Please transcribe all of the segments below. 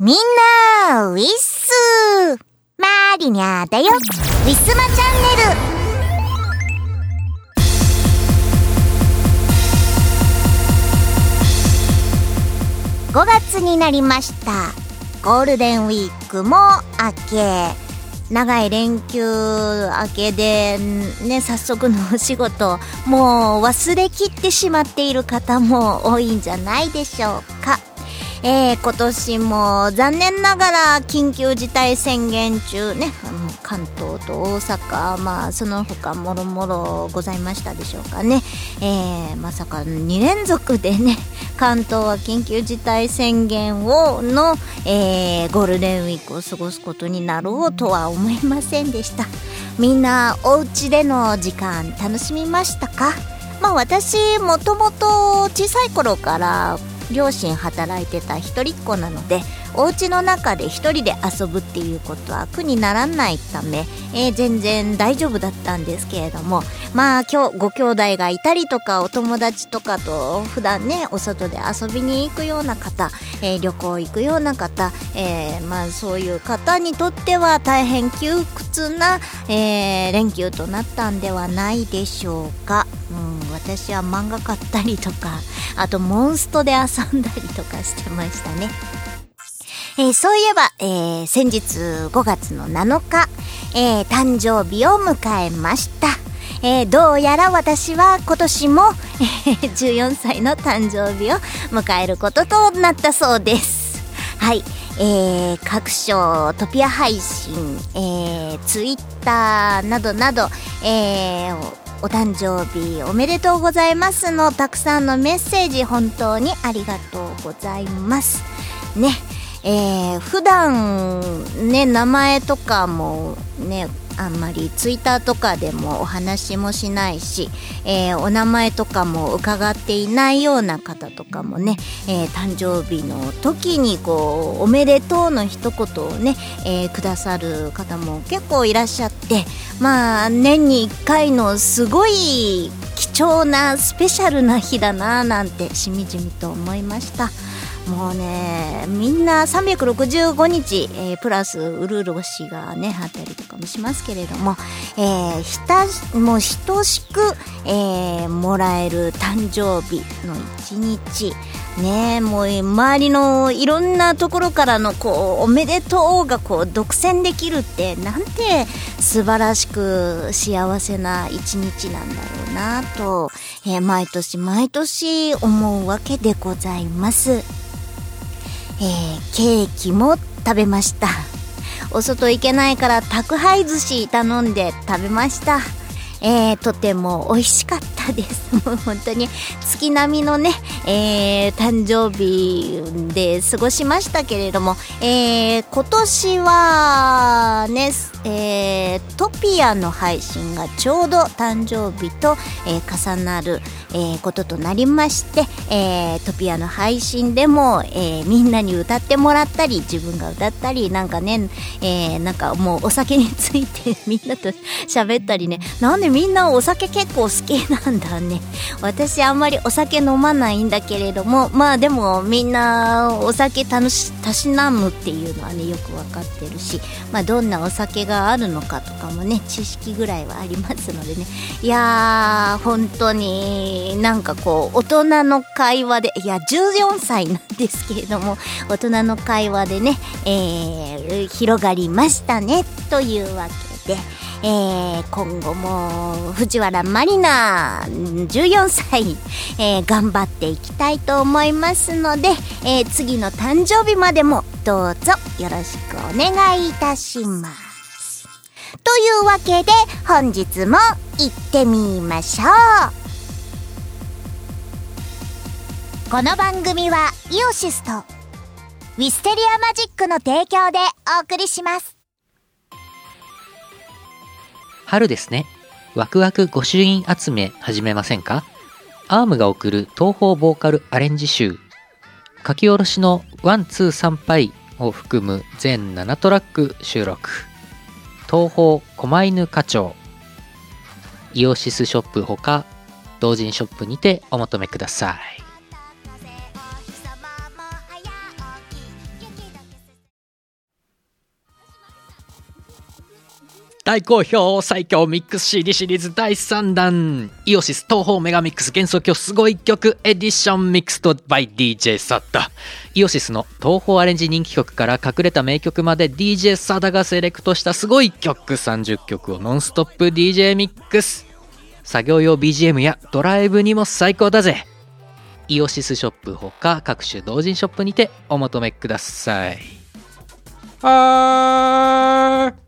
みんな、ウィッスーマリニャだよ。ウィスマチャンネル。5月になりました。ゴールデンウィークも明け。長い連休明けでね早速のお仕事もう忘れきってしまっている方も多いんじゃないでしょうか。えー、今年も残念ながら緊急事態宣言中ね。あの関東と大阪まあその他もろもろございましたでしょうかね、えー、まさか2連続でね 関東は緊急事態宣言をの、えー、ゴールデンウィークを過ごすことになろうとは思いませんでした。みんなお家での時間楽しみましたか？まあ私もともと小さい頃から両親働いてた一人っ子なのでお家の中で一人で遊ぶっていうことは苦にならないため、えー、全然大丈夫だったんですけれどもまあ今日ご兄弟がいたりとかお友達とかと普段ねお外で遊びに行くような方、えー、旅行行くような方、えー、まあそういう方にとっては大変窮屈な、え連休となったんではないでしょうか。うん私は漫画買ったりとかあとモンストで遊んだりとかしてましたね。えー、そういえば、えー、先日5月の7日、えー、誕生日を迎えました。えー、どうやら私は今年も、えー、14歳の誕生日を迎えることとなったそうです。はい。えー、各所トピア配信、えー、ツイッターなどなど、えー、お誕生日おめでとうございますのたくさんのメッセージ本当にありがとうございます。ねえー、普段ね名前とかもねあんまりツイッターとかでもお話もしないし、えー、お名前とかも伺っていないような方とかもね、えー、誕生日の時にこう「おめでとう」の一言をね、えー、くださる方も結構いらっしゃってまあ年に1回のすごい貴重なスペシャルな日だななんてしみじみと思いました。もうねみんな365日、えー、プラスうるうる星がねあったりとかもしますけれども、えー、ひたもう等しく、えー、もらえる誕生日の一日ねもう周りのいろんなところからのこうおめでとうがこう独占できるってなんて素晴らしく幸せな一日なんだろうなと、えー、毎年毎年思うわけでございます。えー、ケーキも食べました。お外行けないから宅配寿司頼んで食べました。えー、とても美味しかったです。もう本当に月並みのね、えー、誕生日で過ごしましたけれども、えー、今年はね、えー、トピアの配信がちょうど誕生日と、えー、重なる、えー、こととなりまして、えー、トピアの配信でも、えー、みんなに歌ってもらったり自分が歌ったりなんかね、えー、なんかもうお酒についてみんなと喋ったりねなんでみんなお酒結構好きなんだね 私あんまりお酒飲まないんだけれどもまあでもみんなお酒楽したしなむっていうのはねよく分かってるし、まあ、どんなお酒があるのかとかもね知識ぐらいはありますのでねいやー本当になんかこう大人の会話でいや14歳なんですけれども大人の会話でね、えー、広がりましたねというわけで。えー、今後も藤原まりな14歳、えー、頑張っていきたいと思いますので、えー、次の誕生日までもどうぞよろしくお願いいたします。というわけで本日も行ってみましょうこの番組はイオシスとウィステリアマジックの提供でお送りします。春ですね。ワクワク御朱印集め始めませんか？アームが送る東方ボーカルアレンジ集。書き下ろしのワン、ツー、参拝を含む全7トラック収録。東方狛犬課長。イオシスショップほか、同人ショップにてお求めください。大好評最強ミックス CD シリーズ第3弾。イオシス東方メガミックス幻想郷すごい曲エディションミックスと by DJ サッダ。イオシスの東方アレンジ人気曲から隠れた名曲まで DJ サダがセレクトしたすごい曲30曲をノンストップ DJ ミックス。作業用 BGM やドライブにも最高だぜ。イオシスショップほか各種同人ショップにてお求めください。はー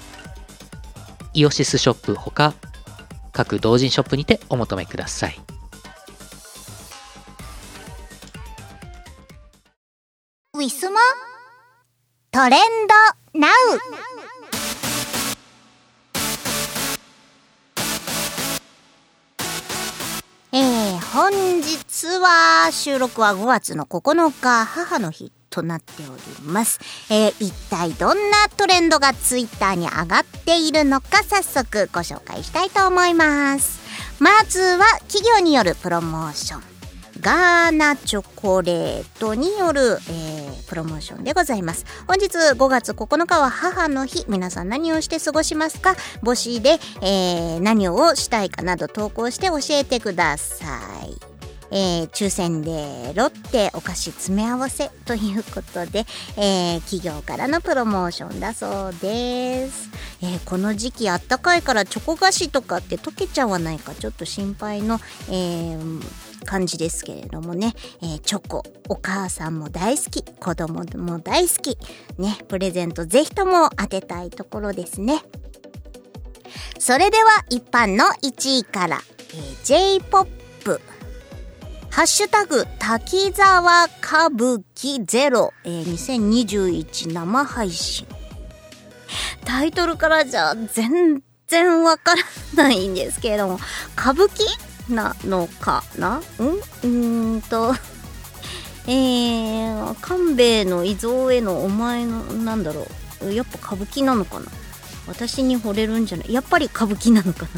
イオシスショップほか各同人ショップにてお求めください。ウィスモ？トレンドナウ。えー、本日は収録は5月の9日母の日。となっております、えー、一体どんなトレンドがツイッターに上がっているのか早速ご紹介したいと思いますまずは企業によるプロモーションガーナチョコレートによる、えー、プロモーションでございます。本日5月9日は母の日。皆さん何をして過ごしますか？母子で、えー、何をしたいかなど投稿して教えてください。えー、抽選でロッテお菓子詰め合わせということで、えー、企業からのプロモーションだそうです、えー、この時期あったかいからチョコ菓子とかって溶けちゃわないかちょっと心配の、え感じですけれどもね、えチョコお母さんも大好き子供も大好き。ねプレゼントぜひとも当てたいところですね。それでは一般の1位から、え J-POP ハッシュタグ、滝沢歌舞伎ゼロ、えー、2021生配信。タイトルからじゃ全然わからないんですけれども、歌舞伎なのかな？ん？うんと、えー、官兵衛の伊蔵へのお前の、なんだろう、やっぱ歌舞伎なのかな？私に惚れるんじゃない？やっぱり歌舞伎なのかな？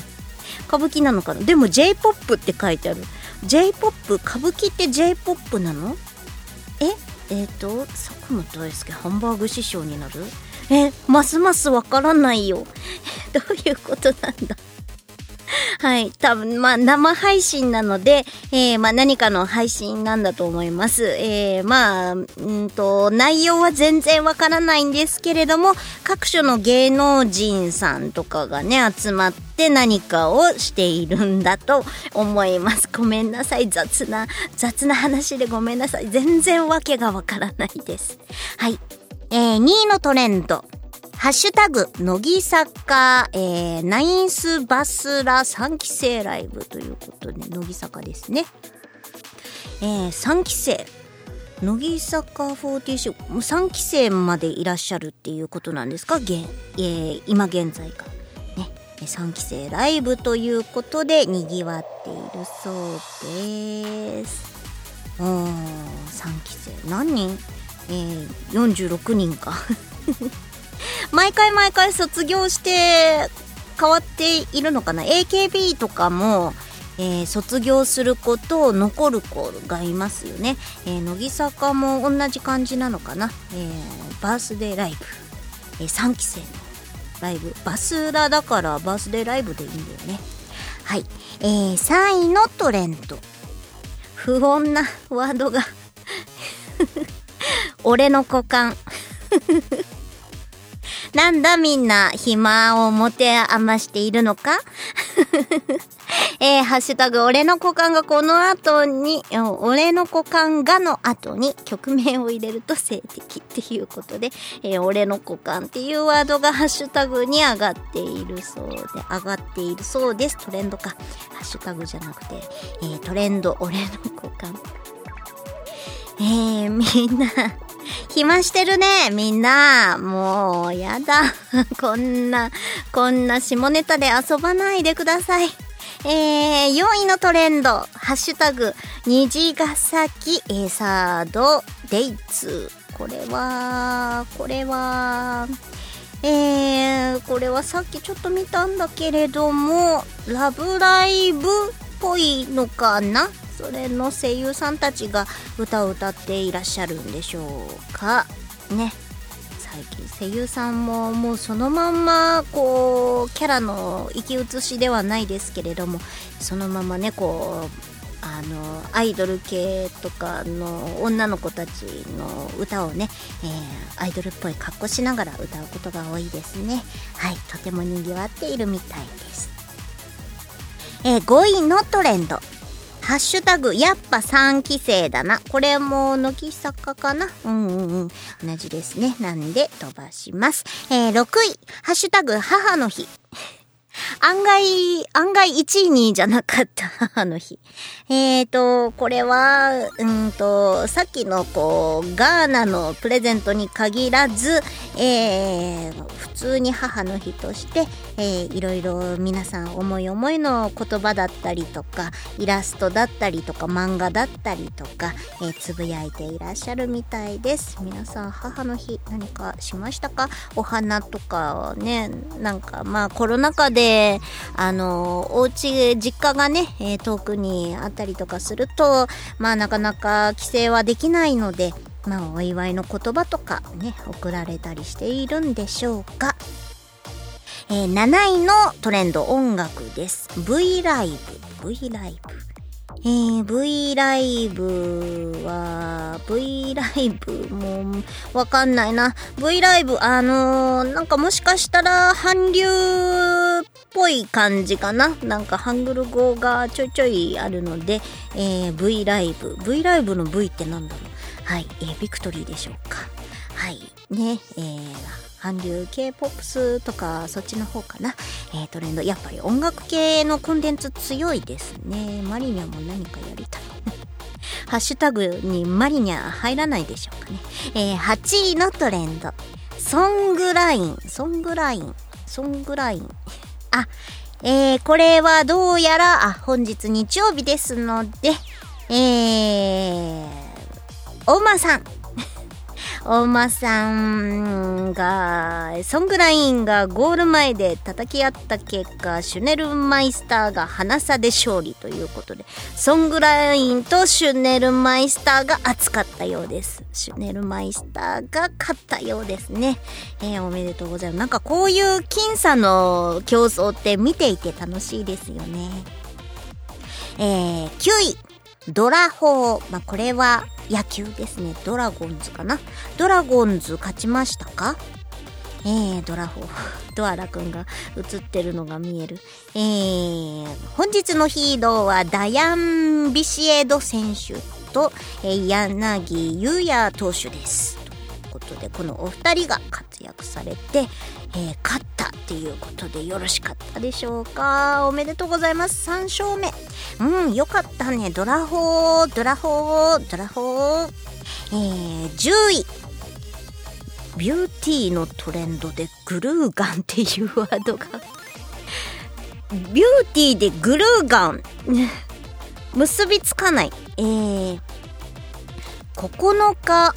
歌舞伎なのかな？でも J-POP って書いてある。J-POP 歌舞伎って J-POP なの？え？えっ、ー、と佐久間大介ハンバーグ師匠になる？え？ますますわからないよ。どういうことなんだ？はい。多分、まあ、生配信なので、えー、まあ、何かの配信なんだと思います。えー、まあ、うんと、内容は全然わからないんですけれども、各所の芸能人さんとかがね、集まって何かをしているんだと思います。ごめんなさい。雑な、雑な話でごめんなさい。全然わけがわからないです。はい。えー、2位のトレンド。ハッシュタグ、乃木坂、えー、ナインスバスラ3期生ライブということで、乃木坂ですね。えー、3期生。乃木坂46、3期生までいらっしゃるっていうことなんですか？現、えー、今現在か。ね。3期生ライブということで賑わっているそうです。うん、3期生。何人？えー、46人か。毎回毎回卒業して変わっているのかな？AKB とかも、えー、卒業する子と残る子がいますよね、えー、乃木坂も同じ感じなのかな、えー、バースデーライブ、え3期生のライブ。バスラだからバースデーライブでいいんだよね。はい、えー、3位のトレンド不穏なワードが。俺の股間。なんだみんな暇を持て余しているのか？えー、ハッシュタグ、俺の股間がこの後に、俺の股間がの後に曲名を入れると性的っていうことで、えー、俺の股間っていうワードがハッシュタグに上がっているそうで、上がっているそうです。トレンドか。ハッシュタグじゃなくて、えー、トレンド、俺の股間。えー、みんな、暇してるね、みんな。もう、やだ。こんな、こんな下ネタで遊ばないでください。えー、4位のトレンド、ハッシュタグ、虹ヶ崎エサードデイツ。これは、これは、えー、これはさっきちょっと見たんだけれども、ラブライブっぽいのかな？それの声優さんたちが歌を歌っていらっしゃるんでしょうか。ね。最近声優さんももうそのまんまこうキャラの生き写しではないですけれどもそのままねこうあのアイドル系とかの女の子たちの歌をね、えー、アイドルっぽい格好しながら歌うことが多いですね。はいとてもにぎわっているみたいです、えー、5位のトレンド。ハッシュタグ、やっぱ3期生だな。これも乃木坂かなうんうんうん。同じですね。なんで飛ばします。えー、6位、ハッシュタグ、母の日。案外、案外1位にじゃなかった 母の日。えーと、これは、うんと、さっきのこう、ガーナのプレゼントに限らず、えー、普通に母の日として、えー、いろいろ皆さん思い思いの言葉だったりとか、イラストだったりとか、漫画だったりとか、えー、つぶやいていらっしゃるみたいです。皆さん母の日何かしましたか？お花とかね、なんかまあコロナ禍で、あの、お家、実家がね、えー、遠くにあったりとかすると、まあなかなか帰省はできないので、まあお祝いの言葉とかね、送られたりしているんでしょうか？えー、7位のトレンド音楽です。V ライブ。V ライブ。えー、V ライブは、V ライブもわかんないな。V ライブ、あのー、なんかもしかしたら韓流っぽい感じかな。なんかハングル語がちょいちょいあるので、えー、V ライブ。V ライブの V ってなんだろう。はい、えー、ビクトリーでしょうか。はい、ね、えー、韓流 K-POP とかそっちの方かな、えー、トレンドやっぱり音楽系のコンテンツ強いですね。マリニャも何かやりたい。ハッシュタグにマリニャ入らないでしょうかね、えー、8位のトレンドソングライン。ソングライン。ソングライン。あえー、これはどうやら、あ、本日日曜日ですので、えー、お馬さん、お馬さんが、ソングラインがゴール前で叩き合った結果、シュネルマイスターが花差で勝利ということで、ソングラインとシュネルマイスターが熱かったようです。シュネルマイスターが勝ったようですね。えー、おめでとうございます。なんかこういう僅差の競争って見ていて楽しいですよね。えー、9位。ドラホー。まあ、これは野球ですね。ドラゴンズかな。ドラゴンズ勝ちましたか？えー、ドラホー。ドアラくんが映ってるのが見える。えー、本日のヒーローはダヤン・ビシエド選手と、えー、柳優也投手です。ということで、このお二人が活躍されて、え、勝ったっていうことでよろしかったでしょうか？おめでとうございます。3勝目。うん、よかったね。ドラホー、ドラホー、ドラホー。えー、10位。ビューティーのトレンドでグルーガンっていうワードがビューティーでグルーガン 結びつかない。えー、9日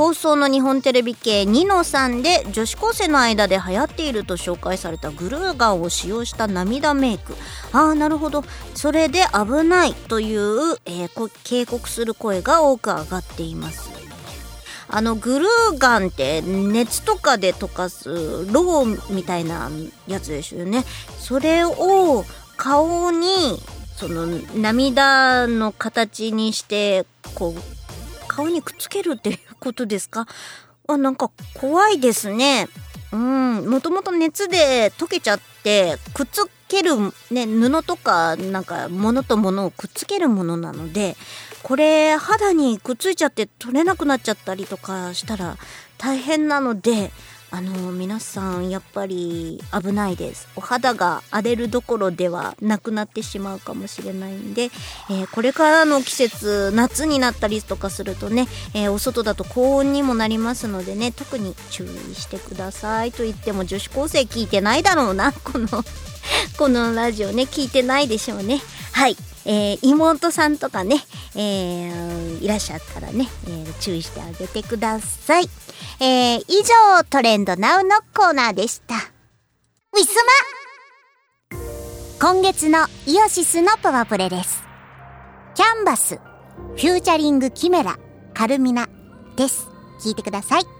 放送の日本テレビ系ニノさんで女子高生の間で流行っていると紹介されたグルーガンを使用した涙メイク。ああなるほど。それで危ないという、えー、警告する声が多く上がっています。あのグルーガンって熱とかで溶かすローみたいなやつですよね。それを顔にその涙の形にしてこう顔にくっつけるっていうことですか？あ、なんか怖いですね。うん、もともと熱で溶けちゃって、くっつける、ね、布とか、なんか、物と物をくっつけるものなので、これ、肌にくっついちゃって取れなくなっちゃったりとかしたら大変なので、あの皆さんやっぱり危ないです。お肌が荒れるどころではなくなってしまうかもしれないんで、えー、これからの季節夏になったりとかするとね、えー、お外だと高温にもなりますのでね特に注意してくださいと言っても女子高生聞いてないだろうなこの このラジオね聞いてないでしょうね。はい。えー、妹さんとかね、えー、いらっしゃったらね、えー、注意してあげてください。えー、以上、トレンドナウのコーナーでした。ウィスマ今月のイオシスのパワープレです。キャンバス、フューチャリングキメラ、カルミナです。聞いてください。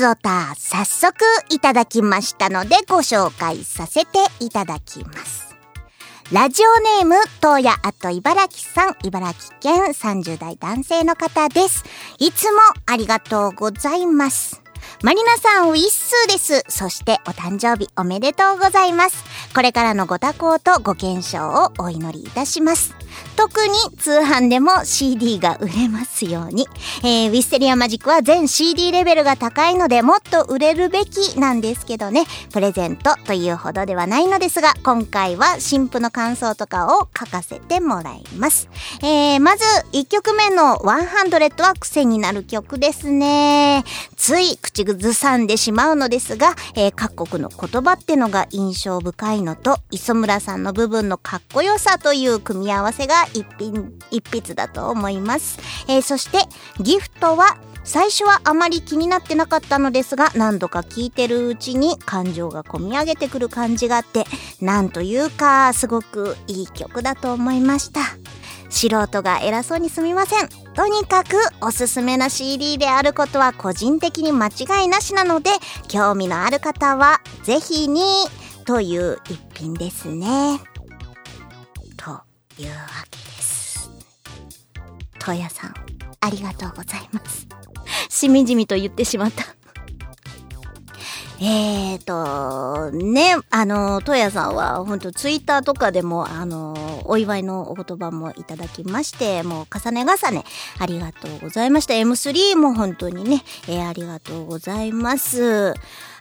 つおた早速いただきましたのでご紹介させていただきます。ラジオネーム、東野あと茨城さん、茨城県30代男性の方です。いつもありがとうございます。マリナさんウィッスーです。そしてお誕生日おめでとうございます。これからのご多幸とご健勝をお祈りいたします。特に通販でも CD が売れますように。えー、ウィステリアマジックは全 CD レベルが高いのでもっと売れるべきなんですけどね、プレゼントというほどではないのですが、今回は新婦の感想とかを書かせてもらいます。えー、まず1曲目の100は癖になる曲ですね。つい口ずさんでしまうのですが、えー、各国の言葉ってのが印象深いのと、磯村さんの部分のかっこよさという組み合わせが一品、一筆だと思います。えー、そして、ギフトは、最初はあまり気になってなかったのですが、何度か聴いてるうちに感情が込み上げてくる感じがあって、なんというか、すごくいい曲だと思いました。素人が偉そうにすみません。とにかくおすすめな CD であることは個人的に間違いなしなので、興味のある方はぜひに、という一品ですね。というわけです。とやさん、ありがとうございます。しみじみと言ってしまった。えーと、ね、あの、トヤさんは、本当ツイッターとかでも、あの、お祝いのお言葉もいただきまして、もう重ね重ね、ありがとうございました。M3 も本当にね、えー、ありがとうございます。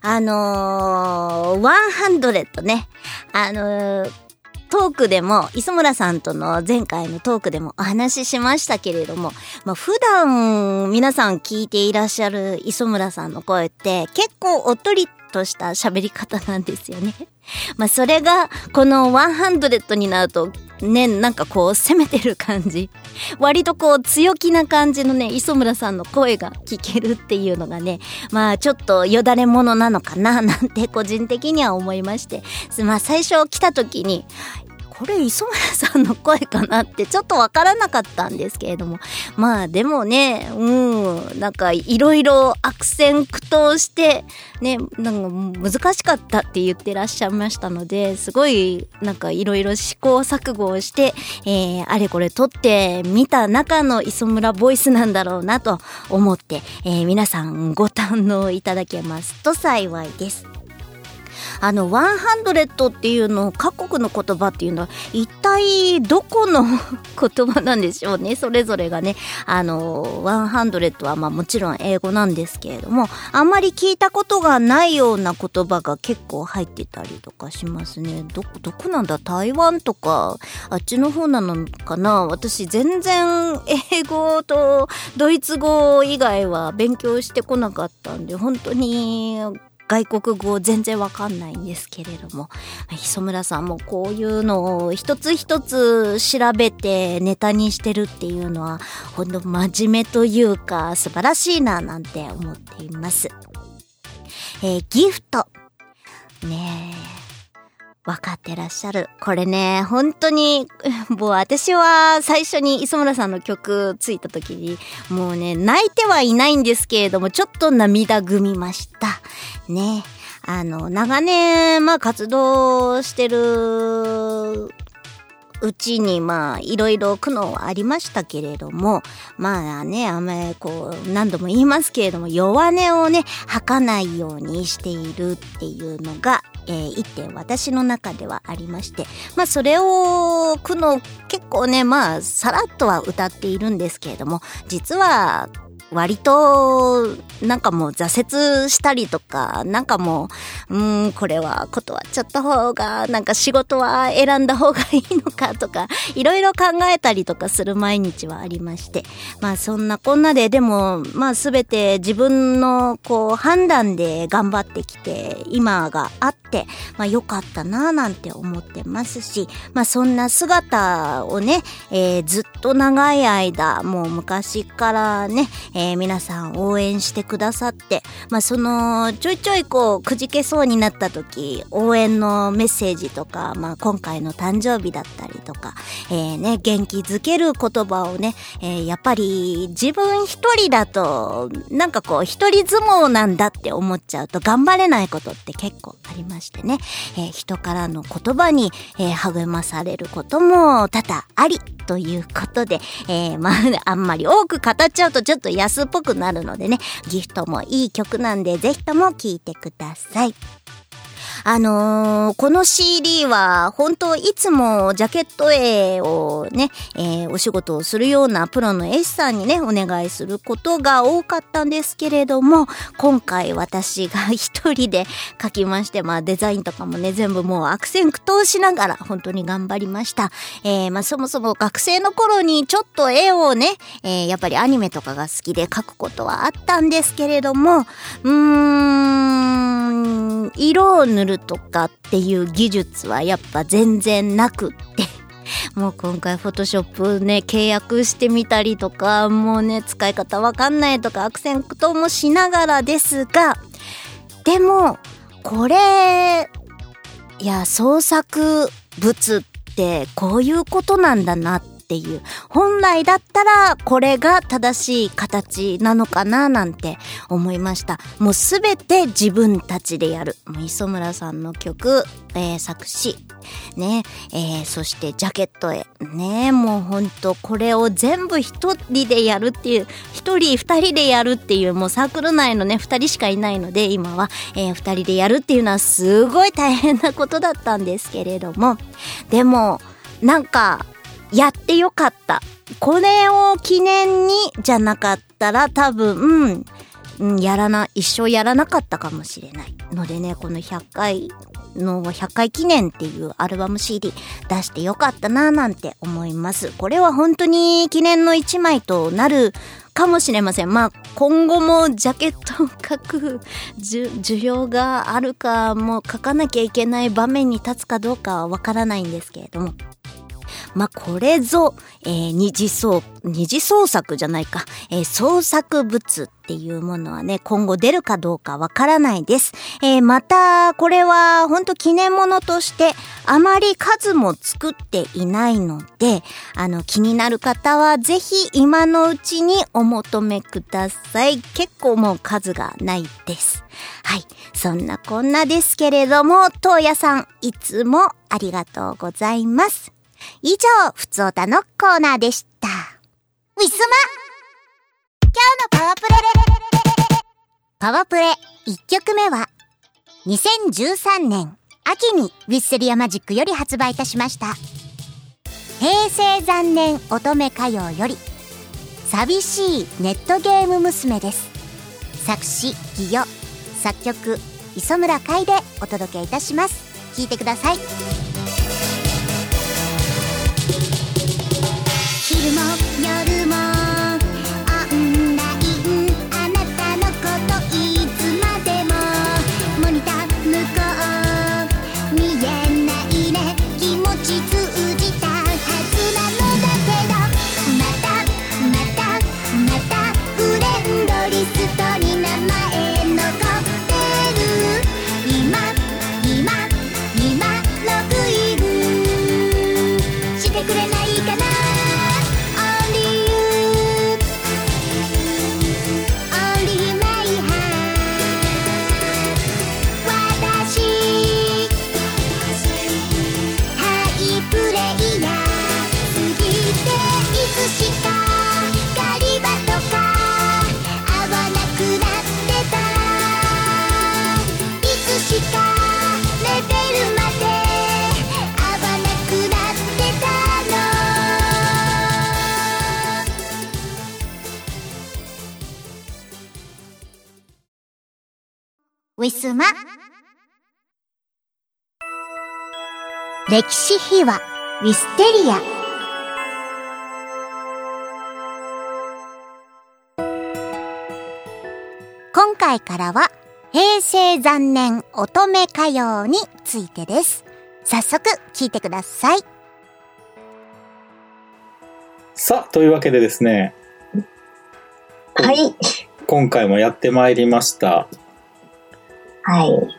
あのー、100ね、あのートークでも、磯村さんとの前回のトークでもお話ししましたけれども、まあ、普段皆さん聞いていらっしゃる磯村さんの声って結構おっとりとした喋り方なんですよね。まあそれがこの100になるとね、なんかこう攻めてる感じ。割とこう強気な感じのね、磯村さんの声が聞けるっていうのがね、まあちょっとよだれものなのかななんて個人的には思いまして。まあ最初来た時に、これ磯村さんの声かなってちょっとわからなかったんですけれどもまあでもねうんなんかいろいろ悪戦苦闘してねなんか難しかったって言ってらっしゃいましたのですごいなんかいろいろ試行錯誤をして、えー、あれこれ撮ってみた中の磯村ボイスなんだろうなと思って、えー、皆さんご堪能いただけますと幸いです。あの、ワンハンドレットっていうの、各国の言葉っていうのは、一体どこの 言葉なんでしょうね。それぞれがね。あの、ワンハンドレットはまあもちろん英語なんですけれども、あんまり聞いたことがないような言葉が結構入ってたりとかしますね。ど、どこなんだ？台湾とか、あっちの方なのかな？私全然英語とドイツ語以外は勉強してこなかったんで、本当に外国語全然わかんないんですけれども、磯村さんもこういうのを一つ一つ調べてネタにしてるっていうのは、ほんと真面目というか素晴らしいななんて思っています。えー、ギフト。ねえ。分かってらっしゃる。これね、本当に、もう私は最初に磯村さんの曲ついた時に、もうね、泣いてはいないんですけれども、ちょっと涙ぐみました。ね。あの、長年、まあ活動してるうちにまあいろいろ苦悩はありましたけれどもまあねあんまりこう何度も言いますけれども弱音をね吐かないようにしているっていうのがえー、一点私の中ではありまして、まあそれを区の結構ね、まあさらっとは歌っているんですけれども、実は割と、なんかもう挫折したりとか、なんかもう、うん、これは断っちゃった方が、なんか仕事は選んだ方がいいのかとか、いろいろ考えたりとかする毎日はありまして。まあそんなこんなで、でも、まあすべて自分のこう判断で頑張ってきて、今があって、まあ良かったなぁなんて思ってますし、まあそんな姿をね、えー、ずっと長い間、もう昔からね、えー、皆さん応援してくださって、まあ、その、ちょいちょいこう、くじけそうになった時、応援のメッセージとか、まあ、今回の誕生日だったりとか、えー、ね、元気づける言葉をね、えー、やっぱり自分一人だと、なんかこう、一人相撲なんだって思っちゃうと頑張れないことって結構ありましてね、えー、人からの言葉に、えー、励まされることも多々あり。ということで、えー、まあ、あんまり多く語っちゃうとちょっと安っぽくなるのでね、ギフトもいい曲なんで、ぜひとも聴いてください。あのー、この CD は本当いつもジャケット絵をね、えー、お仕事をするようなプロの絵師さんにね、お願いすることが多かったんですけれども、今回私が一人で描きまして、まあデザインとかもね、全部もう悪戦苦闘しながら本当に頑張りました。えー、まあそもそも学生の頃にちょっと絵をね、えー、やっぱりアニメとかが好きで描くことはあったんですけれども、うーん、色を塗るるとかっていう技術はやっぱ全然なくって。もう今回フォトショップね契約してみたりとかもうね使い方わかんないとか悪戦苦闘もしながらですがでもこれいや創作物ってこういうことなんだなってっていう。本来だったらこれが正しい形なのかななんて思いました。もうすべて自分たちでやる。磯村さんの曲、えー、作詞、ね、えー、そしてジャケットへ。ね、もうほんとこれを全部一人でやるっていう、一人二人でやるっていう、もうサークル内のね、二人しかいないので、今は、えー、二人でやるっていうのはすごい大変なことだったんですけれども、でも、なんか、やってよかった。これを記念にじゃなかったら多分、うん、やらな、一生やらなかったかもしれない。のでね、この100回の100回記念っていうアルバム CD 出してよかったなぁなんて思います。これは本当に記念の1枚となるかもしれません。まあ今後もジャケットを書く需要があるかも書かなきゃいけない場面に立つかどうかはわからないんですけれども。まあ、これぞ、えー二次創、二次創作じゃないか、えー創作物っていうものはね、今後出るかどうかわからないです。えーまた、これは本当記念物として、あまり数も作っていないので、あの、気になる方はぜひ今のうちにお求めください。結構もう数がないです。はい。そんなこんなですけれども、東野さん、いつもありがとうございます。以上、ふつおたのコーナーでした。ウィスマ今日のパワープレパワープレ1曲目は、2013年秋にウィッセリアマジックより発売いたしました。平成残年乙女歌謡より、寂しいネットゲーム娘です。作詞、義与、作曲、磯村海でお届けいたします。聴いてください。歴史秘話ウィステリア今回からは平成残年乙女歌謡についてです早速聞いてくださいさあ、というわけでですね、はい。今回もやってまいりました。はい。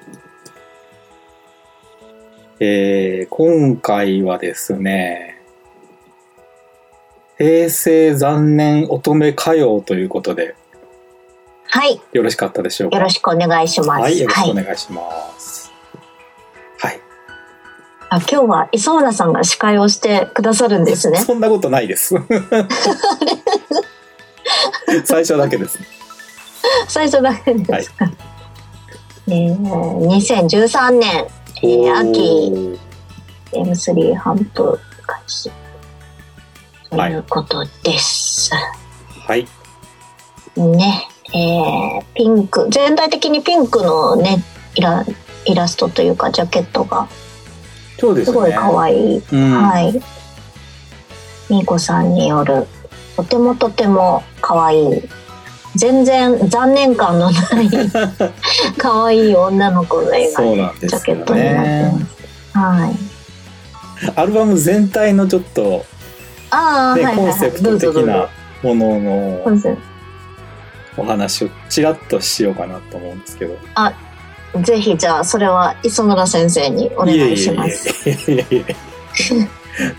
えー、今回はですね、平成残年乙女歌謡ということで、はい。よろしかったでしょうか？よろしくお願いします。はい、よろしくおはい願いします。はい。あ今日は磯村さんが司会をしてくださるんですね。そ んなことないです。最初だけです。最初だけですか。えー、2013年、えー、秋 M3 ハンプ開始ということです。はい。ね、えー、ピンク全体的にピンクのねイライラストというかジャケットがそうですね。すごい可愛いうん、はい。みーこさんによる、とてもとても可愛い。全然残念感のない 可愛い女の子の絵がジャケットになってねま。す。はい。アルバム全体のちょっと、ああ、ねはいはいはい。コンセプト的なもののお話をちらっとしようかなと思うんですけど。ぜひじゃあそれは磯村先生にお願いします。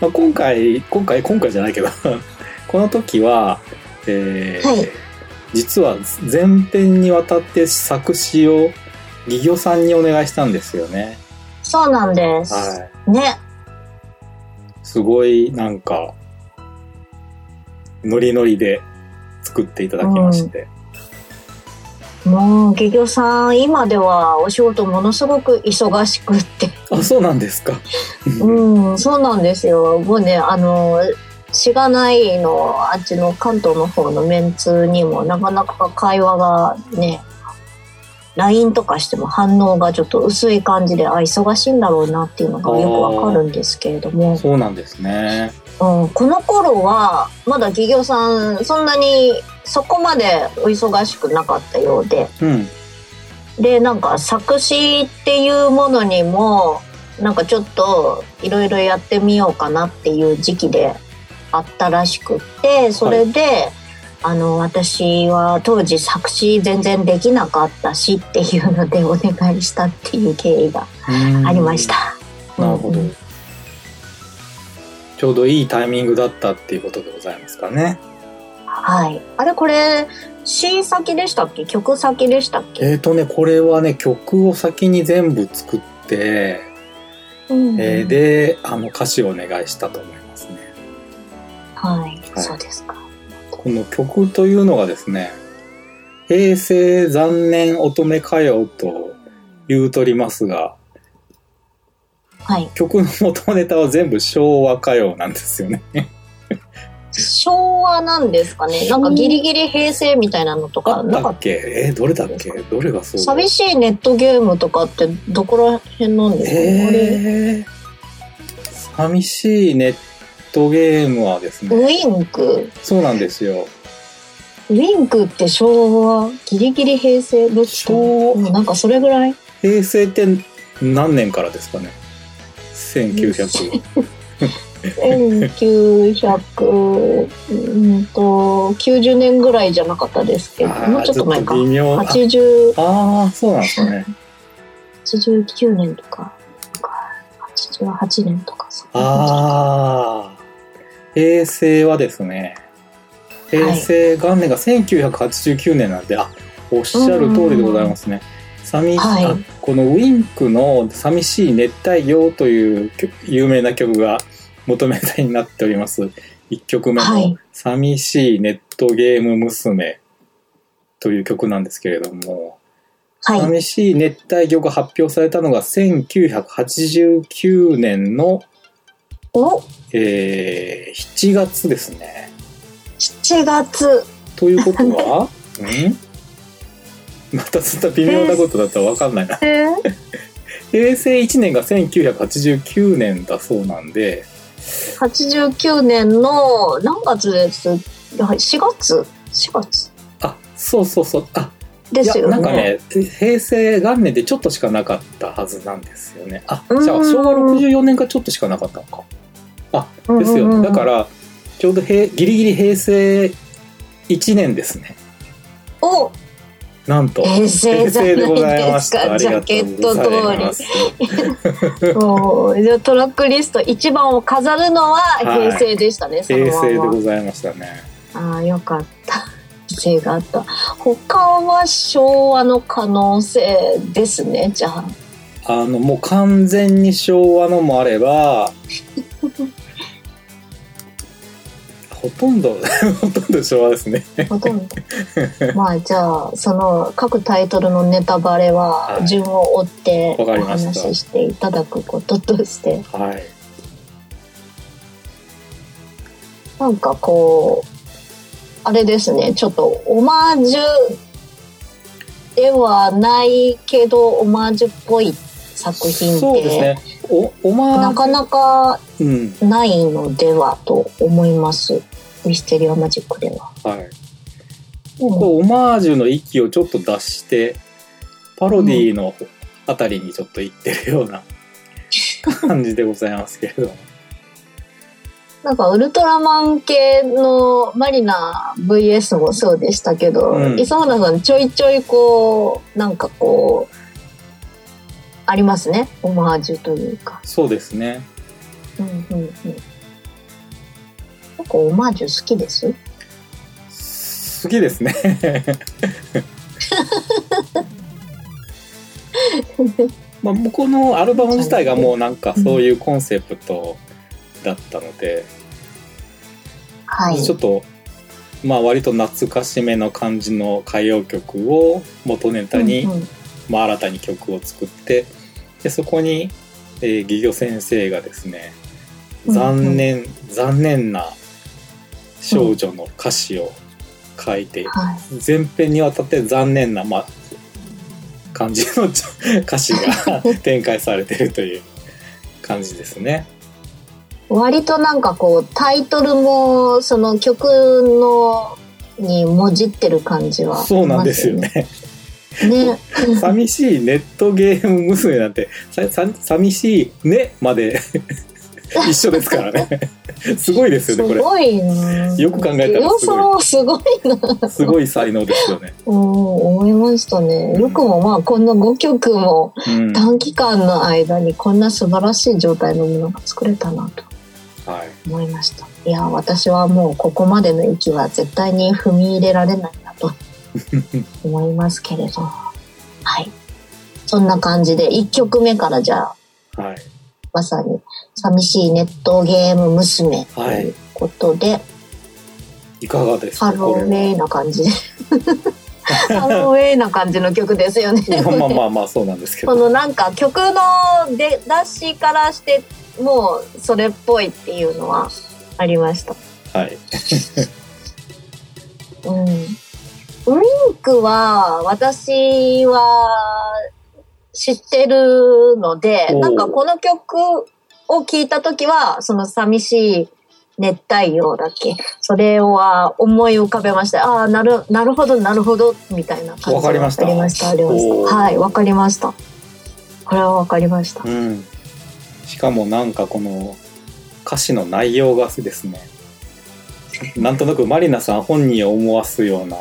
まあ今回今回今回じゃないけど この時は、えーはい実は前編にわたって作詞を義魚さんにお願いしたんですよね。そうなんです。はね。い。すごいなんかノリノリで作っていただきまして。もう、漁業さん、今ではお仕事ものすごく忙しくって。あそうなんですか。うん、そうなんですよ。もうね、あの、しがないの、あっちの関東の方のメンツにもなかなか会話がね、LINE とかしても反応がちょっと薄い感じで、あ、忙しいんだろうなっていうのがよくわかるんですけれども、そうなんですね。うん、この頃は、まだ企業さん、そんなにそこまでお忙しくなかったようで、うん。で、なんか作詞っていうものにも、なんかちょっといろいろやってみようかなっていう時期であったらしくってそれで、あの私は当時作詞全然できなかったしっていうのでお願いしたっていう経緯がありました。なるほどうんちょうどいいタイミングだったっていうことでございますかね。はい。あれこれ詩先でしたっけ？曲先でしたっけ、えーとね、これはね、曲を先に全部作って、うんえーで、あの歌詞をお願いしたと思いますね。はい、はい。そうですか。この曲というのがですね、平成残念乙女歌謡と言うとりますが、はい。曲の元ネタは全部昭和歌謡なんですよね。昭和なんですかね。なんかギリギリ平成みたいなのとあか、なんかっけ？えーどれだっけ？どれがそう？だ寂しいネットゲームとかってどこら辺なんですか、えー、寂しいネットゲームはですウね、ィンク？そうなんですよ。ウィンクって昭和ギリギリ平成どっちかななんかそれぐらい？平成って何年からですかね ?1900。1900 うんと90年ぐらいじゃなかったですけど。もうちょっと前か。微妙。あ80あー、そうなんですね。89年とか。88年とか。ああ、平成はですね、平成元年が1989年なんで、あ、おっしゃる通りでございますね。寂しはい。あこのウィンクの「寂しい熱帯魚」という曲有名な曲が元ネタになっております。1曲目のはい「寂しいネットゲーム娘」という曲なんですけれども、じはい。寂しい熱帯魚が発表されたのが1989年の、おえー7月ですね。7月。ということは？ん？またそんな微妙なことだったら分かんないな。えー？平成1年が1989年だそうなんで、89年の何月です？はい4月？4月。あ、そうそうそう、あ、ですよね。なんかね、平成元年でちょっとしかなかったはずなんですよね。あ、うん。じゃあ昭和64年がちょっとしかなかったのか。あ、ですよね。だから、ちょうど平ギリギリ平成1年ですね。おなんと。平成じゃない平成でございました。ですかありがとうございます。もうじゃあトラックリスト一番を飾るのは平成でしたね、その平成でございましたね。ああよかった平成があった他は昭和の可能性ですねじゃああの、もう完全に昭和のもあれば、ほとんど、ほとんど昭和ですね。ほとんどまあじゃあその各タイトルのネタバレははい順を追ってお話ししていただくこととしてはい。なんかこうあれですねちょっとオマージュではないけどオマージュっぽい作品って、そうですね。お、おまなかなかうん。ないのではと思いますミステリアマジックでは。はい。こうオマージュの域をちょっと出して、パロディのあたりにちょっと行ってるような 感じでございますけれども。なんかウルトラマン系のマリナ VS もそうでしたけど、うん磯村さんちょいちょいこうなんかこうありますねオマージュというか。そうですね。うんうんうん。結構オマージュ好きです？好きですね。まあ、このアルバム自体がもうなんかそういうコンセプトだったので、はい。ちょっとまあ割と懐かしめの感じの歌謡曲を元ネタに、まあ、新たに曲を作ってでそこに、えー、ギギョ先生がですね残念、残念な少女の歌詞を書いて、はい。全編にわたって残念な、まあ、感じの歌詞が 展開されてるという感じですね。割となんかこうタイトルもその曲のにもじってる感じは、そうなんですよ。ね。ね。寂しいネットゲーム娘なんてささ寂しいねまで一緒ですからねすごいですすよねこごいな。よく考えたら要すごい素すごいな。れすごい才能ですよね、うん、思いましたね。よくもまあこんな5曲もうん、短期間の間にこんな素晴らしい状態のものが作れたなとはい思いました。いや、私はもうここまでの域は絶対に踏み入れられないなと思いますけれど。はい。そんな感じで1曲目からじゃあはいまさに寂しいネットゲーム娘ということで、いかがですか？ハローウェイな感じで。ハローウェイな感じの曲ですよね。まあまあまあまあそうなんですけこどのなんか曲の出だしからしてもうそれっぽいっていうのはありました。はいうん。ウィンクは私は知ってるので、なんかこの曲を聴いた時はその寂しい熱帯魚だっけそれは思い浮かべました。ああ、なる、なるほど、なるほど、みたいな感じがわかりましたありました、ありましおーた。はい、わかりました。これはわかりました。うんしかもなんかこの歌詞の内容がですねなんとなくマリナさん本人を思わすような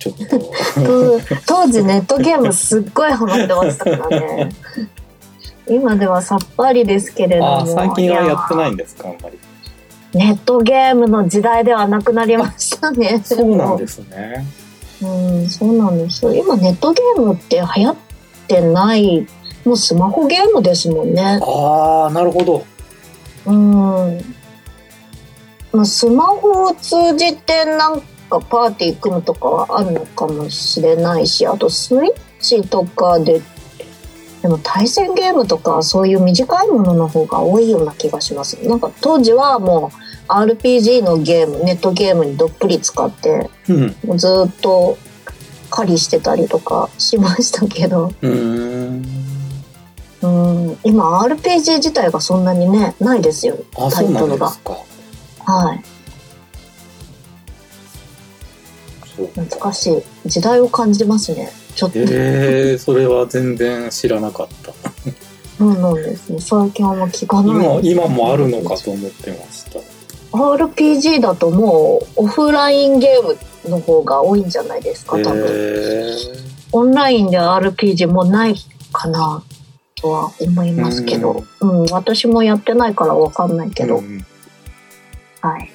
ちょっと当当時ネットゲームすっごいハマってましたからね。今ではさっぱりですけれども。ああ最近はやってないいんですかあんまりやネットゲームの時代ではなくなりましたね。そうなんですねうん、そうなんですよ。今ネットゲームって流行ってない、もうスマホゲームですもんね。ああなるほどうん。まあ、スマホを通じてなんかパーティー組むとかはあるのかもしれないし、あとスイッチとかで、でも対戦ゲームとかそういう短いものの方が多いような気がします。なんか当時はもう RPG のゲーム、ネットゲームにどっぷり使って、うんずっと狩りしてたりとかしましたけど、うーんうん、今 RPG 自体がそんなにね、ないですよ、タイトルが。はい。そう懐かしい。時代を感じますね。ちょっと。えー、それは全然知らなかったそうなんですね。最近はもう聞かない。今今もあるのかと思ってました RPG だともうオフラインゲームの方が多いんじゃないですか、多分。えオンラインで RPG もないかなとは思いますけど。うん、私もやってないからわかんないけど。うんはい。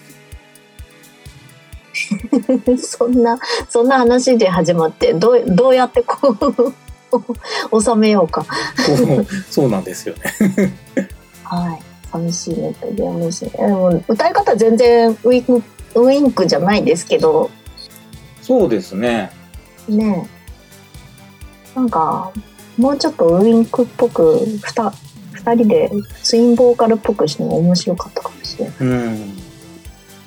そんな、そんな話で始まって、どう、どうやってこう、収めようか。そうなんですよねはい。寂しいネットゲームですね。でも歌い方全然ウィンク、ウィンクじゃないですけど、そうですねねえなんか、もうちょっとウィンクっぽく、ふた、二人でツインボーカルっぽくしても面白かったかもしれない。うん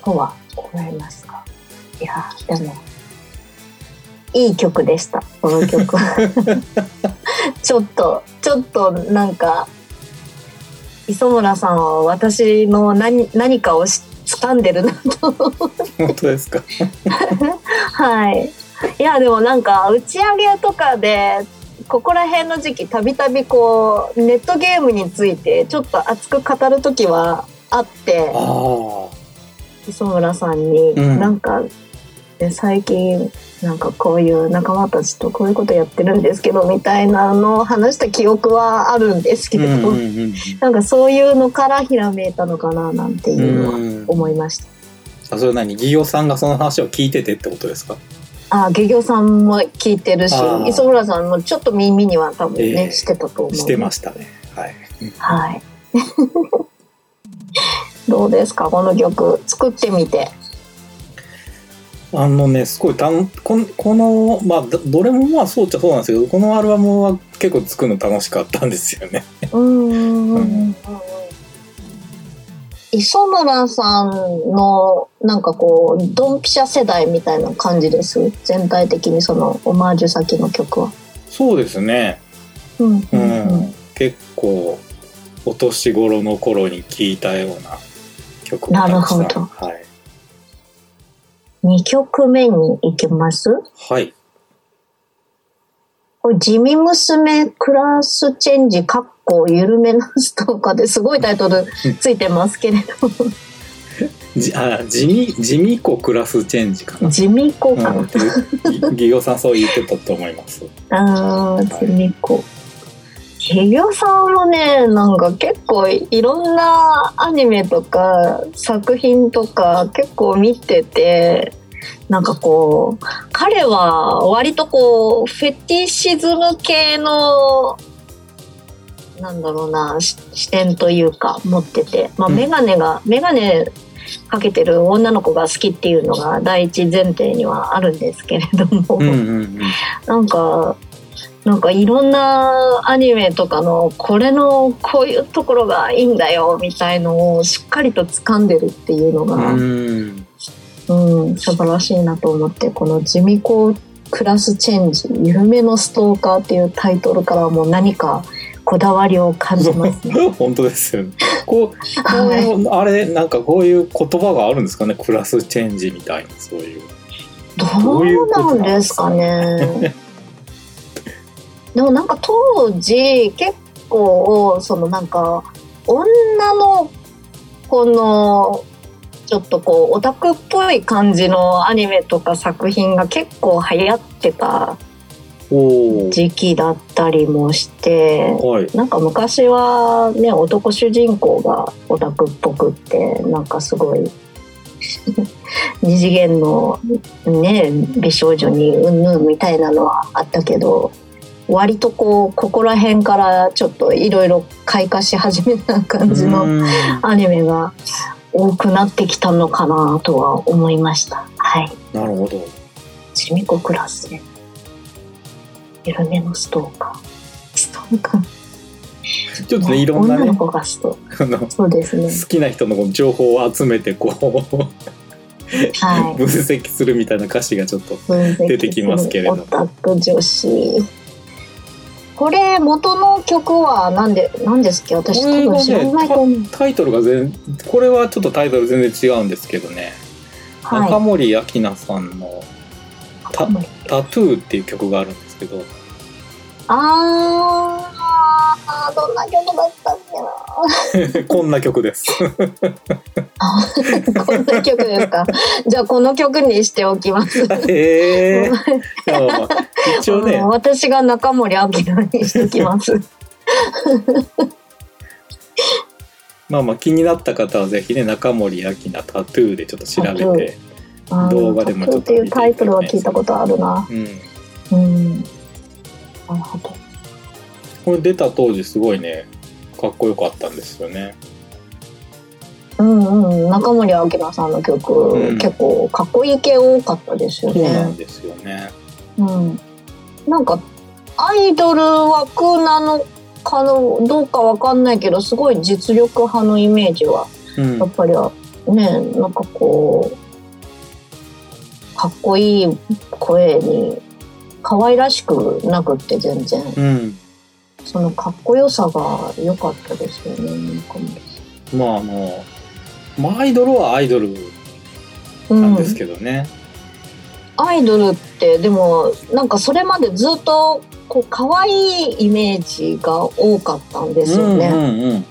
とは思いますが。いや、でも、いい曲でした、この曲は。ちょっと、ちょっとなんか、磯村さんは私の何何かをし掴んでるなと。本当ですか？はい。いや、でもなんか、打ち上げとかで、ここら辺の時期、たびたびこう、ネットゲームについて、ちょっと熱く語る時はあって、あ磯村さんに、うん。なんか、ね最近なんかこういう仲間たちとこういうことやってるんですけどみたいなのを話した記憶はあるんですけど、うんうんうんなんかそういうのからひらめいたのかななんていうのはうん思いました。あそれ何？ギオさんがその話を聞いててってことですか？あ、漁業さんも聞いてるし磯村さんもちょっと耳には多分ね、ええ。してたと思う。してましたね。はい。はい。どうですか？この曲作ってみて。あのねすごいたんこんこのまあどどれもまあそうっちゃそうなんですけどこのアルバムは結構作るの楽しかったんですよね。うん磯村さんのなんかこうドンピシャ世代みたいな感じです？全体的にそのオマージュ先の曲は。そうですね。うんう、うんん。うん。結構お年頃の頃に聴いたような曲なるほどはい、2曲目に行きます？はい、これ地味娘クラスチェンジ、かっこ緩めなストーカーですごいタイトル ついてますけれど、じあ地味地味子クラスチェンジかな。地味子かな。うん、ぎぎぎょさんそう言ってたと思います。あー、地味子。ひぎょさんもね、なんか結構いろんなアニメとか作品とか結構見てて、なんかこう、彼は割とこう、フェティシズム系の、なんだろうな、し視点というか持ってて、まあうん。メガネが、メガネかけてる女の子が好きっていうのが第一前提にはあるんですけれども、うんうんうん。なんか、なんかいろんなアニメとかのこれのこういうところがいいんだよみたいのをしっかりと掴んでるっていうのが、うんうん、素晴らしいなと思ってこの「地味子クラスチェンジ緩めのストーカー」っていうタイトルからも何かこだわりを感じますね。本当ですよね。こう、こはいうあれなんかこういう言葉があるんですかね？クラスチェンジみたいなそういう。どうなんですかね？でもなんか当時結構そのなんか女の子のちょっとこうオタクっぽい感じのアニメとか作品が結構流行ってた。時期だったりもしてはい。なんか昔はね男主人公がオタクっぽくってなんかすごい 二次元のね美少女にうんぬんみたいなのはあったけど割とこうここら辺からちょっといろいろ開花し始めた感じのうん。アニメが多くなってきたのかなとは思いました。はい。なるほど。ちみこクラスね緩めのストーカー。ストーカー。ちょっとねい。ろんなね。女の子がストあのそうですね。好きな人の情報を集めてこうはい。分析するみたいな歌詞がちょっと出てきますけれど。オタク女子これ元の曲は何で何ですっけ？私多分知らないと思う、タイトルが全これはちょっとタイトル全然違うんですけどね、中はい。森明菜さんのた「タトゥー」っていう曲があるんですけど。あーどんな曲だったっけな こんな曲です。こんな曲ですか？じゃあこの曲にしておきます。へ え一応ね。うん私が中森明菜にしておきます。まあまあ気になった方はぜひね中森明菜タトゥーでちょっと調べて動画でもちょっとっていうタイトルは聞いたことあるな。うん。うん。なるほどこれ出た当時すごいねかっこよかったんですよね。うんうん。中森明菜さんの曲、うん。結構かっこいい系多かったですよそうなんねですよね。うん。なんかアイドル枠なのかのどうかわかんないけどすごい実力派のイメージはうん。やっぱりはね。なんかこうかっこいい声に可愛らしくなくって全然。うんそのかっこよさが良かったですよねなんかもまああのまあアイドルはアイドルうなんですけどね、アイドルってでもなんかそれまでずっとこう可愛いイメージが多かったんですよね。うんうん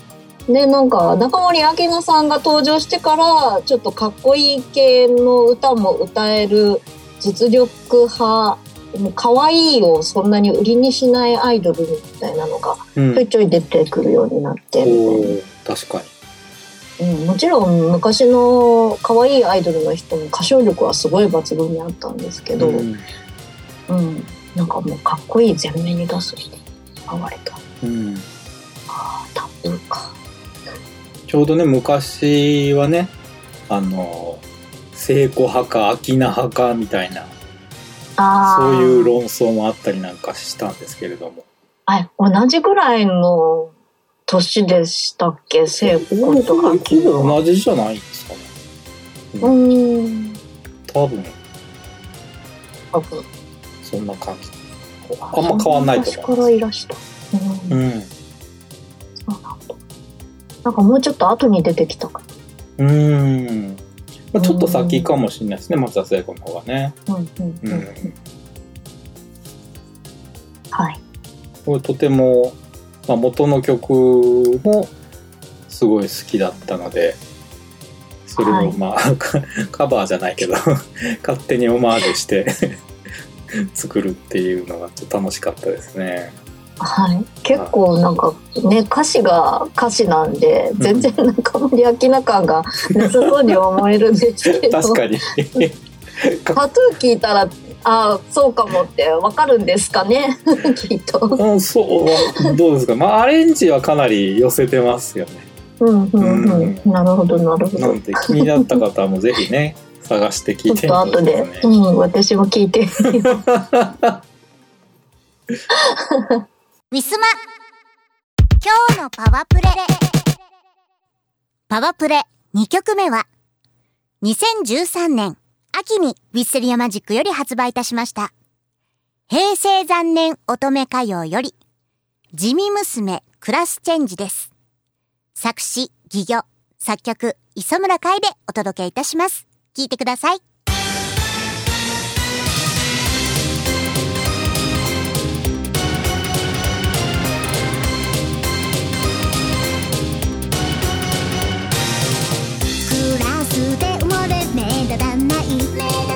うん。でなんか中森明菜さんが登場してからちょっとかっこいい系の歌も歌える実力派もう可愛いをそんなに売りにしないアイドルみたいなのがうん。ちょいちょい出てくるようになって。みたいなおー確かに。うん、もちろん昔の可愛いアイドルの人も歌唱力はすごい抜群にあったんですけど、ううんんなんかもうかっこいい前面に出す人現れた。うん。あータブーか。ちょうどね昔はねあの聖子派か秋菜派かみたいなそういう論争もあったりなんかしたんですけれども。あ同じぐらいの年でしたっけ？聖子と秋菜同じじゃないんですかね。うーん。多分。多分。そんな感じ。あんま変わんないと思います。昔からいらした。うん、うん。そうなんだ。なんかもうちょっと後に出てきたかうーん、まあ、ちょっと先かもしれないですね松田聖子の方がね。うんうんうんうん、うんはい。これとても、まあ、元の曲もすごい好きだったのでそれをまあ、カ カバーじゃないけど 勝手にオマージュして 作るっていうのがちょっと楽しかったですね。はい、結構なんかね歌詞が歌詞なんで全然なんか森明菜感がなさそうに思えるんですけど。確かに。タトゥー聞いたらああそうかもってわかるんですかね？きっと。うん、そうどうですか？まあアレンジはかなり寄せてますよね。うんうんうん、なるほどなるほど。なので気になった方もぜひね探して聞いちょっと後で、てみてくださいね。うん、私も聞いてみようウィスマ。今日のパワプレ。パワプレ。2曲目は2013年秋にウィッセリアマジックより発売いたしました。平成残年乙女歌謡より地味娘クラスチェンジです。作詞、戯業、作曲、磯村海でお届けいたします。聴いてください。な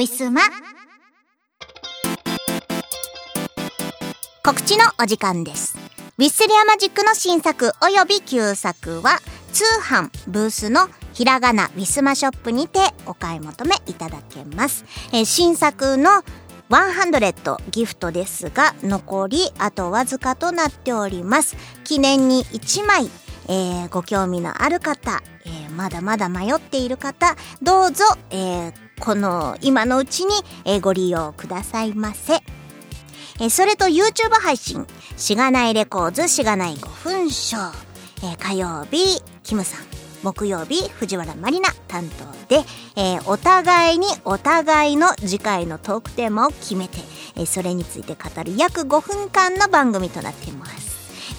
ウィスマ告知のお時間です。ウィッセリアマジックの新作および旧作は通販ブースのひらがなウィスマショップにてお買い求めいただけます。えー新作の100ギフトですが残りあとわずかとなっております。記念に1枚、えーご興味のある方、えーまだまだ迷っている方どうぞ、えーこの今のうちに、えご利用くださいませ。えそれと YouTube 配信、しがないレコーズしがない5分ショー。え火曜日、キムさん。木曜日、藤原まりな担当で、えお互いにお互いの次回のトークテーマを決めて、えそれについて語る約5分間の番組となっています。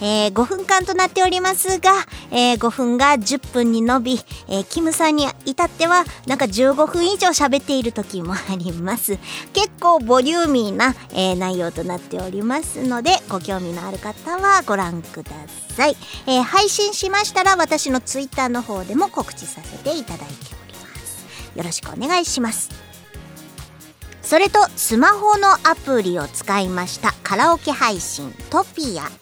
えー5分間となっておりますが、えー5分が10分に伸び、えーキムさんに至ってはなんか15分以上喋っている時もあります。結構ボリューミーな、えー内容となっておりますので、ご興味のある方はご覧ください。えー配信しましたら私のツイッターの方でも告知させていただいております。よろしくお願いします。それとスマホのアプリを使いましたカラオケ配信トピア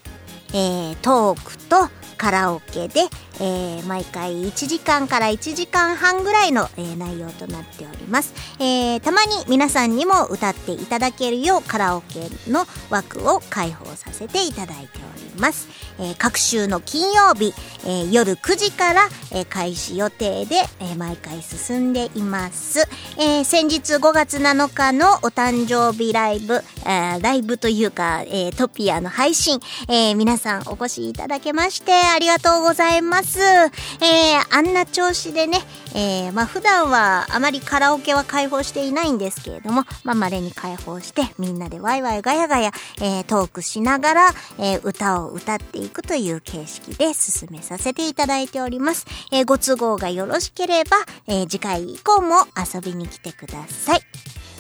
えートークとカラオケで、えー毎回1時間から1時間半ぐらいの、えー内容となっております、えーたまに皆さんにも歌っていただけるようカラオケの枠を開放させていただいております、えー各週の金曜日、えー夜9時から、えー開始予定で、えー毎回進んでいます、えー先日5月7日のお誕生日ライブ、えーライブというか、えートピアの配信、えー皆さんお越しいただけましてありがとうございます、えーあんな調子でね、えーまあ普段はあまりカラオケは開放していないんですけれども、まあ稀に開放してみんなでワイワイガヤガヤ、えートークしながら、えー歌を歌っていくという形式で進めさせていただいております。えーご都合がよろしければ、えー次回以降も遊びに来てください。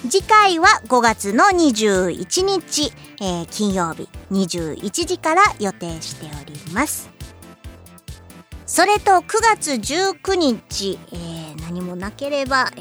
次回は5月の21日、えー金曜日21時から予定しております。それと9月19日、えー何もなければ、え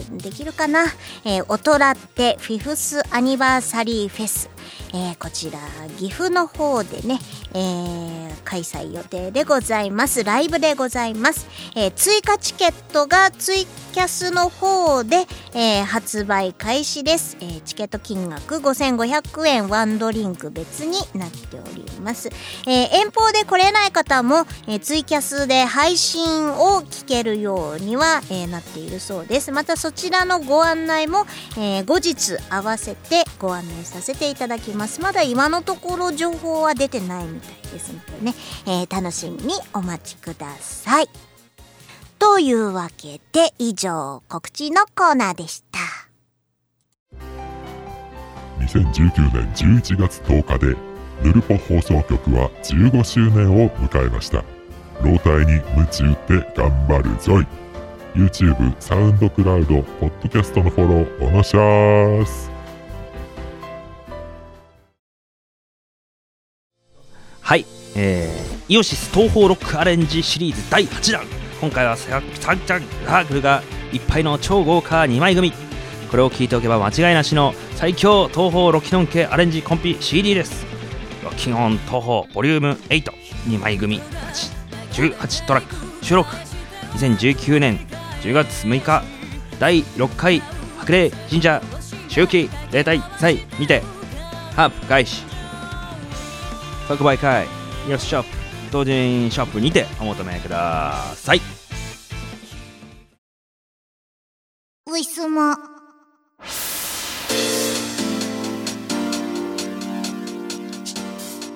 ーできるかな、えー、おとらってフィフスアニバーサリーフェス、えーこちら岐阜の方でね、えー開催予定でございます。ライブでございます、えー追加チケットがツイキャスの方で、えー発売開始です、えーチケット金額5500円。ワンドリンク別になっております、えー遠方で来れない方も、えーツイキャスで配信を聞けるようには、えーなっているそうです。またそちらのご案内も、えー後日合わせてご案内させていただききます。まだ今のところ情報は出てないみたいですのでね、えー楽しみにお待ちください。というわけで以上告知のコーナーでした。2019年11月10日でヌルポ放送局は15周年を迎えました。老体に夢中って頑張るぞい。YouTube、サウンドクラウド、ポッドキャストのフォローお願いします。はい、えー、イオシス東方ロックアレンジシリーズ第8弾。今回はサンチャンサークルがいっぱいの超豪華2枚組。これを聞いておけば間違いなしの最強東方ロキノン系アレンジコンピ CD です。ロキノン東方ボリューム82枚組18トラック。収録。2019年10月6日。第6回白麗神社周期例大祭にてハープ開始。即売会。イオショップ同人ショップにてお求めください。ウイスモ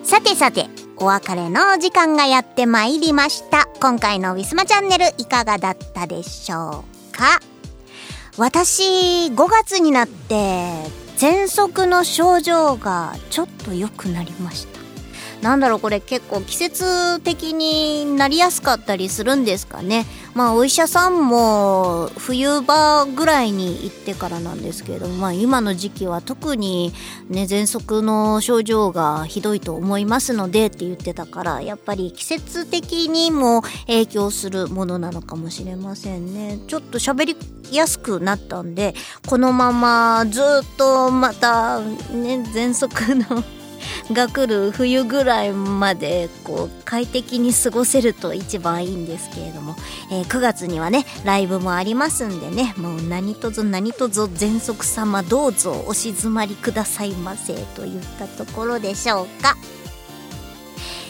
さてさてお別れのお時間がやってまいりました。今回のウィスマチャンネルいかがだったでしょうか？私5月になって喘息の症状がちょっと良くなりました。なんだろうこれ結構季節的になりやすかったりするんですかね。まあお医者さんも冬場ぐらいに行ってからなんですけれども、まあ、今の時期は特にね喘息の症状がひどいと思いますのでって言ってたからやっぱり季節的にも影響するものなのかもしれませんね。ちょっと喋りやすくなったんでこのままずっとまたね喘息のが来る冬ぐらいまでこう快適に過ごせると一番いいんですけれども、えー9月にはねライブもありますんでねもう何とぞ何とぞ全息様どうぞお静まりくださいませといったところでしょうか。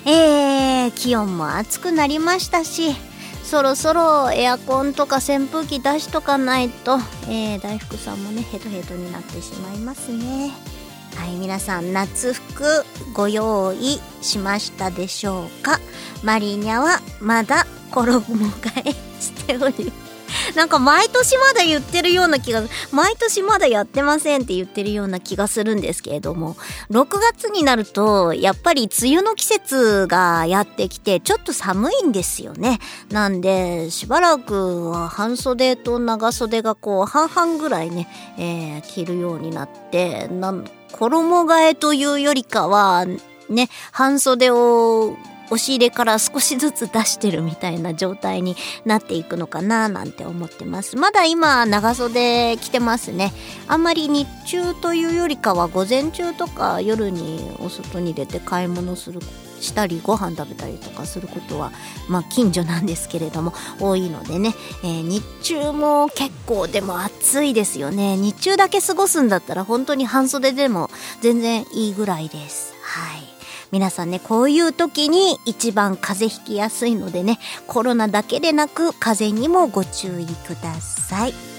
えー、気温も暑くなりましたしそろそろエアコンとか扇風機出しとかないと、えー大福さんもねヘトヘトになってしまいますね。はい皆さん夏服ご用意しましたでしょうか？マリーニャはまだ衣替えしており なんか毎年まだ言ってるような気が毎年まだやってませんって言ってるような気がするんですけれども。6月になるとやっぱり梅雨の季節がやってきてちょっと寒いんですよね。なんでしばらくは半袖と長袖がこう半々ぐらいね、えー着るようになってなん衣替えというよりかはね半袖を押し入れから少しずつ出してるみたいな状態になっていくのかななんて思ってます。まだ今長袖着てますね。あんまり日中というよりかは午前中とか夜にお外に出て買い物するしたりご飯食べたりとかすることはまあ近所なんですけれども 多いのでね、えー日中も結構でも暑いですよね。日中だけ過ごすんだったら本当に半袖でも全然いいぐらいです。はい。皆さんねこういう時に一番風邪ひきやすいのでねコロナだけでなく風邪にもご注意ください。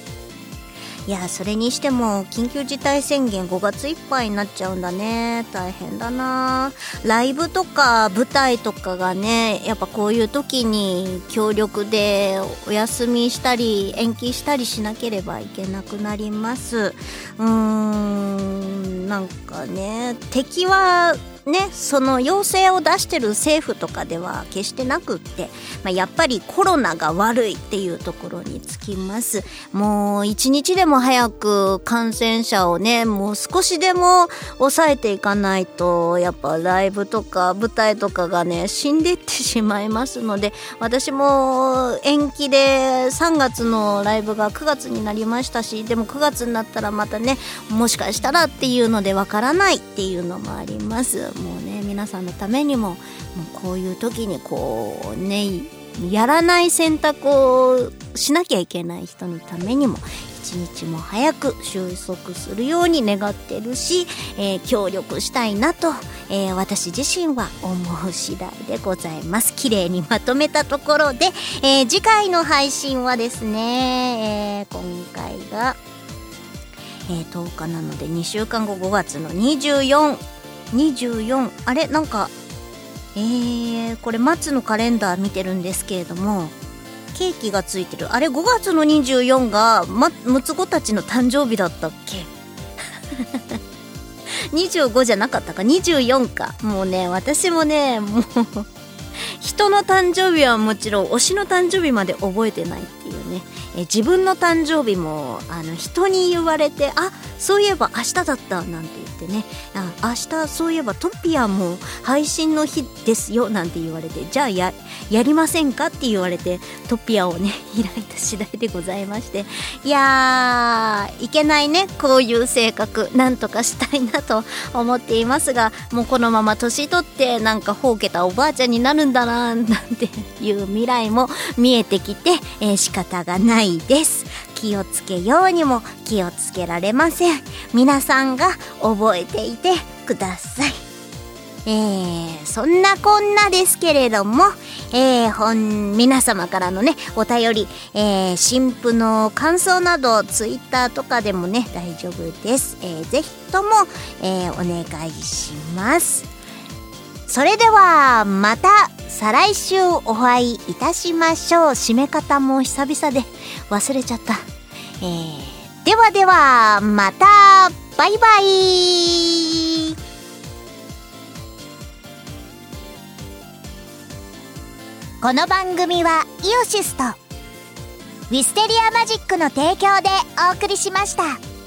いやそれにしても緊急事態宣言5月いっぱいになっちゃうんだね。大変だな。ライブとか舞台とかがねやっぱこういう時に協力でお休みしたり延期したりしなければいけなくなります。うーんなんかね敵はねその要請を出してる政府とかでは決してなくって、まあ、やっぱりコロナが悪いっていうところにつきます。もう一日でも早く感染者をねもう少しでも抑えていかないとやっぱライブとか舞台とかがね死んでいってしまいますので私も延期で3月のライブが9月になりましたしでも9月になったらまたねもしかしたらっていうのでわからないっていうのもあります。もうね皆さんのためにももうこういう時にこうねやらない選択をしなきゃいけない人のためにも一日も早く収束するように願ってるし、えー協力したいなと、えー私自身は思う次第でございます。綺麗にまとめたところで、えー次回の配信はですね、え今回が、え10日なので2週間後5月の24 24あれ？なんかえー、これ松のカレンダー見てるんですけれどもケーキがついてる。あれ？5月の24が、ま、ムツゴたちの誕生日だったっけ？25じゃなかったか？24か。もうね私もねもう人の誕生日はもちろん推しの誕生日まで覚えてないっていうね。え自分の誕生日もあの人に言われてあそういえば明日だったなんて言ってね。あ明日そういえばトピアも配信の日ですよなんて言われてじゃあややりませんかって言われてトピアをね 開いた次第でございまして。いやーいけないねこういう性格。なんとかしたいなと思っていますがもうこのまま年取ってなんかほうけたおばあちゃんになるんだななんていう未来も見えてきて、えー仕方がないです。気をつけようにも気をつけられません。皆さんが覚えていてください。えー、そんなこんなですけれども、えー、本皆様からのねお便り、えー、新婦の感想などツイッターとかでもね大丈夫です、えー、ぜひとも、えー、お願いします。それではまた再来週お会いいたしましょう。締め方も久々で忘れちゃった、えー、ではではまたバイバイ。この番組はイオシスとウィステリアマジックの提供でお送りしました。